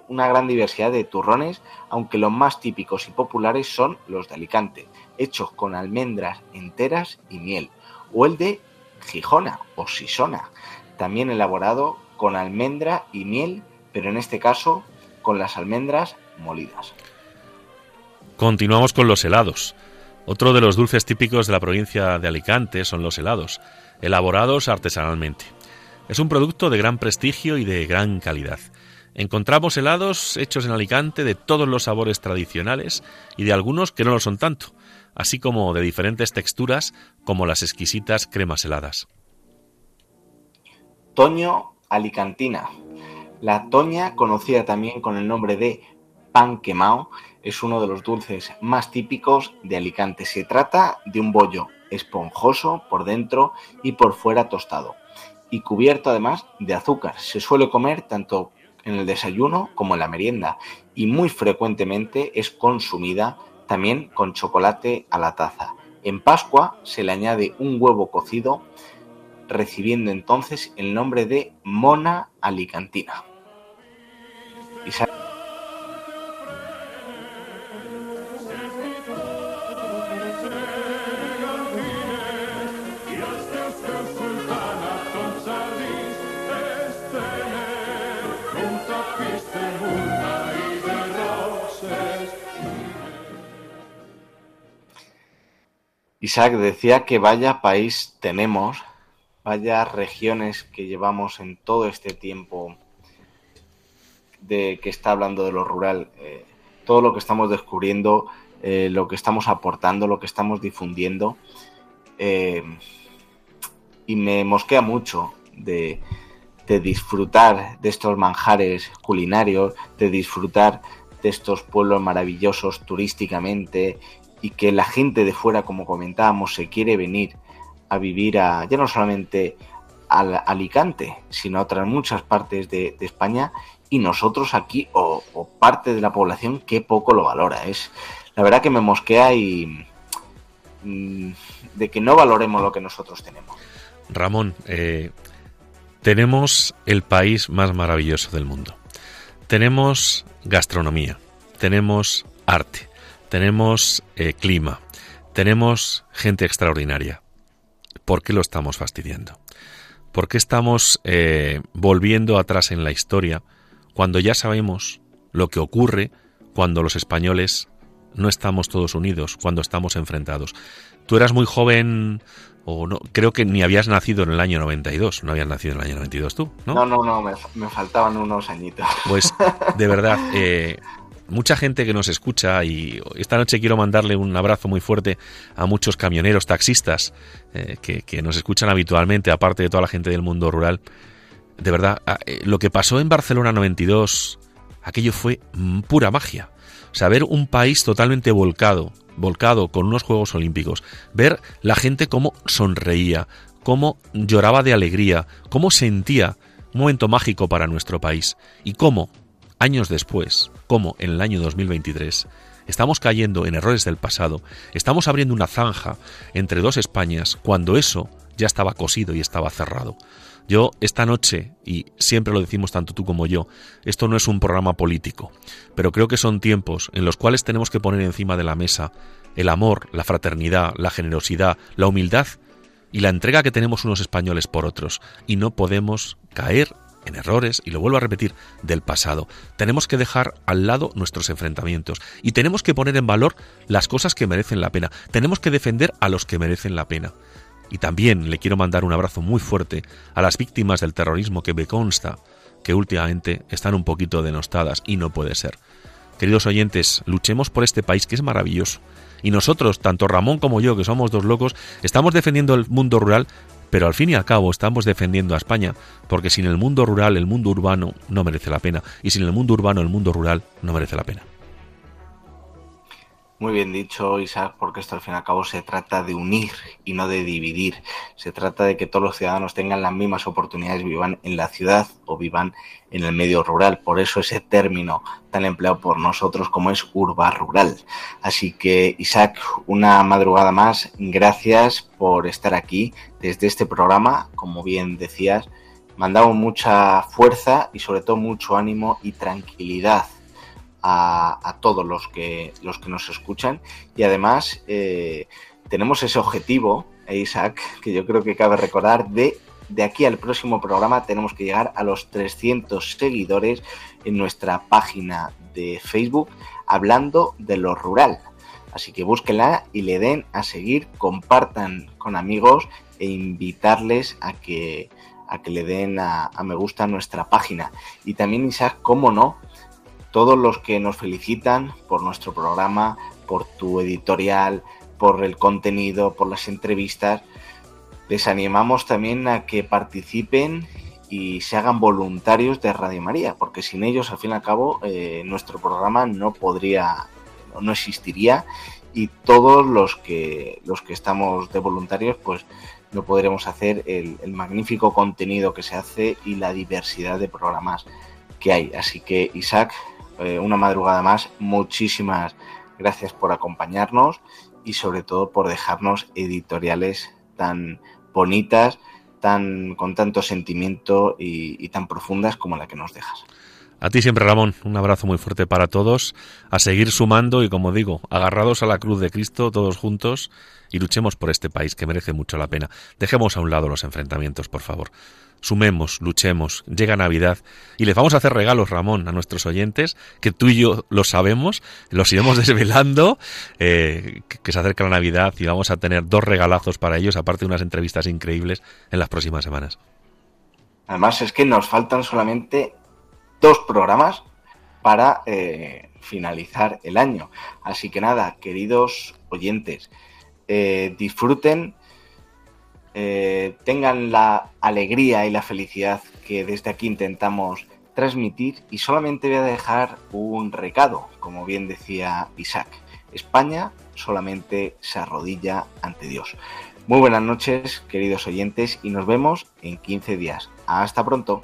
una gran diversidad de turrones, aunque los más típicos y populares son los de Alicante, hechos con almendras enteras y miel, o el de Gijona o Sisona, también elaborado con almendra y miel, pero en este caso con las almendras molidas. Continuamos con los helados. Otro de los dulces típicos de la provincia de Alicante son los helados, elaborados artesanalmente. Es un producto de gran prestigio y de gran calidad. Encontramos helados hechos en Alicante de todos los sabores tradicionales y de algunos que no lo son tanto, así como de diferentes texturas como las exquisitas cremas heladas. Toño alicantina. La toña, conocida también con el nombre de pan quemado, es uno de los dulces más típicos de Alicante. Se trata de un bollo esponjoso por dentro y por fuera tostado y cubierto además de azúcar. Se suele comer tanto en el desayuno como en la merienda y muy frecuentemente es consumida también con chocolate a la taza. En Pascua se le añade un huevo cocido, recibiendo entonces el nombre de mona alicantina. Isaac decía que vaya país tenemos, vaya regiones que llevamos en todo este tiempo de que está hablando de lo rural, eh, todo lo que estamos descubriendo, eh, lo que estamos aportando, lo que estamos difundiendo. Eh, y me mosquea mucho de, de disfrutar de estos manjares culinarios, de disfrutar de estos pueblos maravillosos turísticamente y que la gente de fuera, como comentábamos, se quiere venir a vivir a, ya no solamente a Alicante, sino a otras muchas partes de, España y nosotros aquí, o, parte de la población, que poco lo valora. Es la verdad que me mosquea y mm, de que no valoremos lo que nosotros tenemos. Ramón, eh, tenemos el país más maravilloso del mundo. Tenemos gastronomía, tenemos arte, tenemos eh, clima, tenemos gente extraordinaria. ¿Por qué lo estamos fastidiando? ¿Por qué estamos eh, volviendo atrás en la historia cuando ya sabemos lo que ocurre cuando los españoles no estamos todos unidos, cuando estamos enfrentados? Tú eras muy joven, o no, creo que ni habías nacido en el año 92, no habías nacido en el año 92 tú, ¿no? No, no, no, me, me faltaban unos añitos. Pues de verdad, [LAUGHS] eh, mucha gente que nos escucha y esta noche quiero mandarle un abrazo muy fuerte a muchos camioneros, taxistas eh, que, nos escuchan habitualmente, aparte de toda la gente del mundo rural. De verdad, eh, lo que pasó en Barcelona 92, aquello fue pura magia. O sea, ver un país totalmente volcado, volcado con unos Juegos Olímpicos, ver la gente cómo sonreía, cómo lloraba de alegría, cómo sentía un momento mágico para nuestro país y cómo años después, como en el año 2023, estamos cayendo en errores del pasado, estamos abriendo una zanja entre dos Españas cuando eso ya estaba cosido y estaba cerrado. Yo esta noche, y siempre lo decimos tanto tú como yo, esto no es un programa político, pero creo que son tiempos en los cuales tenemos que poner encima de la mesa el amor, la fraternidad, la generosidad, la humildad y la entrega que tenemos unos españoles por otros, y no podemos caer en errores, y lo vuelvo a repetir, del pasado. Tenemos que dejar al lado nuestros enfrentamientos y tenemos que poner en valor las cosas que merecen la pena. Tenemos que defender a los que merecen la pena. Y también le quiero mandar un abrazo muy fuerte a las víctimas del terrorismo que me consta que últimamente están un poquito denostadas y no puede ser. Queridos oyentes, luchemos por este país que es maravilloso. Y nosotros, tanto Ramón como yo, que somos dos locos, estamos defendiendo el mundo rural pero al fin y al cabo estamos defendiendo a España, porque sin el mundo rural el mundo urbano no merece la pena, y sin el mundo urbano el mundo rural no merece la pena. Muy bien dicho, Isaac, porque esto al fin y al cabo se trata de unir y no de dividir. Se trata de que todos los ciudadanos tengan las mismas oportunidades, vivan en la ciudad o vivan en el medio rural. Por eso ese término tan empleado por nosotros como es urba rural. Así que, Isaac, una madrugada más, gracias por estar aquí desde este programa, como bien decías, mandamos mucha fuerza y sobre todo mucho ánimo y tranquilidad a, todos los que, los que nos escuchan y además eh, tenemos ese objetivo, Isaac, que yo creo que cabe recordar, de de aquí al próximo programa tenemos que llegar a los 300 seguidores en nuestra página de Facebook hablando de lo rural. Así que búsquenla y le den a seguir, compartan con amigos e invitarles a que, a que le den a, me gusta nuestra página. Y también, Isaac, cómo no, todos los que nos felicitan por nuestro programa, por tu editorial, por el contenido, por las entrevistas, les animamos también a que participen y se hagan voluntarios de Radio María, porque sin ellos, al fin y al cabo, eh, nuestro programa no podría, no existiría y todos los que, los que estamos de voluntarios, pues no podremos hacer el, el magnífico contenido que se hace y la diversidad de programas que hay. Así que, Isaac, eh, una madrugada más. Muchísimas gracias por acompañarnos y sobre todo por dejarnos editoriales tan bonitas, tan con tanto sentimiento y, y tan profundas como la que nos dejas. A ti siempre, Ramón, un abrazo muy fuerte para todos, a seguir sumando y, como digo, agarrados a la cruz de Cristo, todos juntos, y luchemos por este país que merece mucho la pena. Dejemos a un lado los enfrentamientos, por favor sumemos, luchemos, llega Navidad y les vamos a hacer regalos, Ramón, a nuestros oyentes, que tú y yo lo sabemos, los iremos [LAUGHS] desvelando, eh, que se acerca la Navidad y vamos a tener dos regalazos para ellos, aparte de unas entrevistas increíbles en las próximas semanas. Además es que nos faltan solamente dos programas para eh, finalizar el año. Así que nada, queridos oyentes, eh, disfruten eh, tengan la alegría y la felicidad que desde aquí intentamos transmitir y solamente voy a dejar un recado, como bien decía Isaac. España solamente se arrodilla ante Dios. Muy buenas noches, queridos oyentes, y nos vemos en 15 días. Hasta pronto.